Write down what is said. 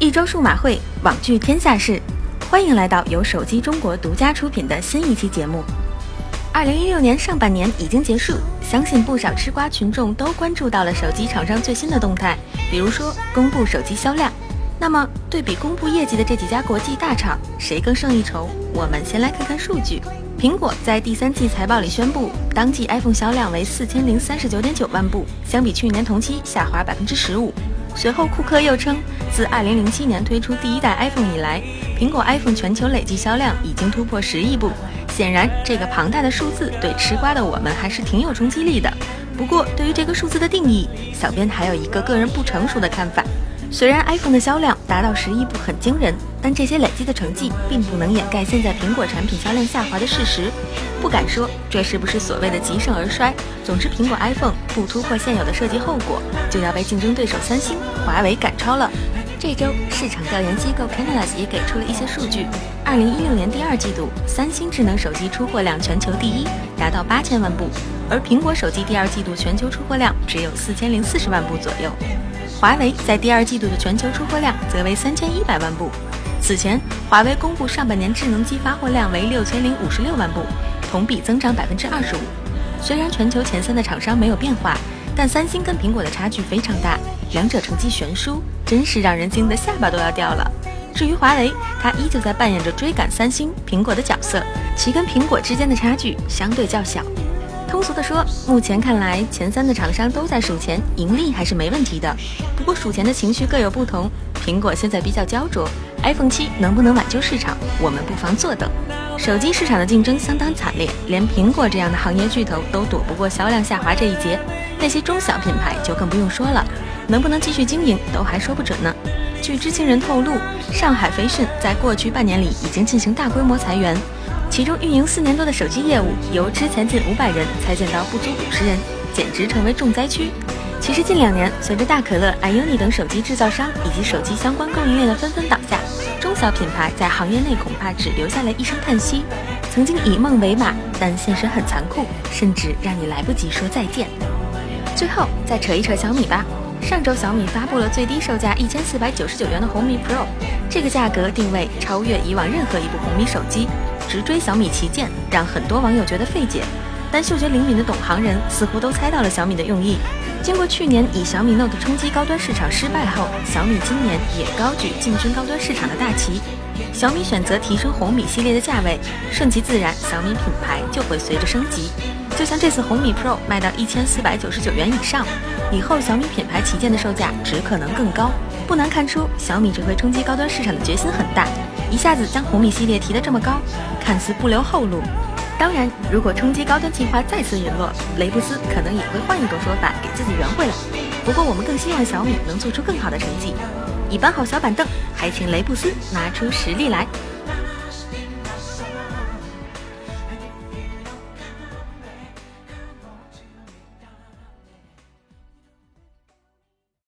一周数码会，网聚天下事，欢迎来到由手机中国独家出品的新一期节目。二零一六年上半年已经结束，相信不少吃瓜群众都关注到了手机厂商最新的动态，比如说公布手机销量。那么，对比公布业绩的这几家国际大厂，谁更胜一筹？我们先来看看数据。苹果在第三季财报里宣布，当季 iPhone 销量为四千零三十九点九万部，相比去年同期下滑百分之十五。随后，库克又称，自2007年推出第一代 iPhone 以来，苹果 iPhone 全球累计销量已经突破十亿部。显然，这个庞大的数字对吃瓜的我们还是挺有冲击力的。不过，对于这个数字的定义，小编还有一个个人不成熟的看法。虽然 iPhone 的销量达到十亿部很惊人，但这些累积的成绩并不能掩盖现在苹果产品销量下滑的事实。不敢说这是不是所谓的极盛而衰，总之苹果 iPhone 不突破现有的设计后果，就要被竞争对手三星、华为赶超了。这周市场调研机构 Canalys 也给出了一些数据：二零一六年第二季度，三星智能手机出货量全球第一，达到八千万部，而苹果手机第二季度全球出货量只有四千零四十万部左右。华为在第二季度的全球出货量则为三千一百万部。此前，华为公布上半年智能机发货量为六千零五十六万部，同比增长百分之二十五。虽然全球前三的厂商没有变化，但三星跟苹果的差距非常大，两者成绩悬殊，真是让人惊得下巴都要掉了。至于华为，它依旧在扮演着追赶三星、苹果的角色，其跟苹果之间的差距相对较小。通俗的说，目前看来，前三的厂商都在数钱，盈利还是没问题的。不过数钱的情绪各有不同，苹果现在比较焦灼，iPhone 七能不能挽救市场，我们不妨坐等。手机市场的竞争相当惨烈，连苹果这样的行业巨头都躲不过销量下滑这一劫，那些中小品牌就更不用说了，能不能继续经营都还说不准呢。据知情人透露，上海飞讯在过去半年里已经进行大规模裁员。其中运营四年多的手机业务，由之前近五百人裁减到不足五十人，简直成为重灾区。其实近两年，随着大可乐、iUni 等手机制造商以及手机相关供应链的纷纷倒下，中小品牌在行业内恐怕只留下了一声叹息。曾经以梦为马，但现实很残酷，甚至让你来不及说再见。最后再扯一扯小米吧。上周小米发布了最低售价一千四百九十九元的红米 Pro，这个价格定位超越以往任何一部红米手机。直追小米旗舰，让很多网友觉得费解，但嗅觉灵敏的懂行人似乎都猜到了小米的用意。经过去年以小米 Note 冲击高端市场失败后，小米今年也高举进军高端市场的大旗。小米选择提升红米系列的价位，顺其自然，小米品牌就会随着升级。就像这次红米 Pro 卖到一千四百九十九元以上，以后小米品牌旗舰的售价只可能更高。不难看出，小米这回冲击高端市场的决心很大。一下子将红米系列提得这么高，看似不留后路。当然，如果冲击高端计划再次陨落，雷布斯可能也会换一种说法给自己圆回来。不过，我们更希望小米能做出更好的成绩。已搬好小板凳，还请雷布斯拿出实力来。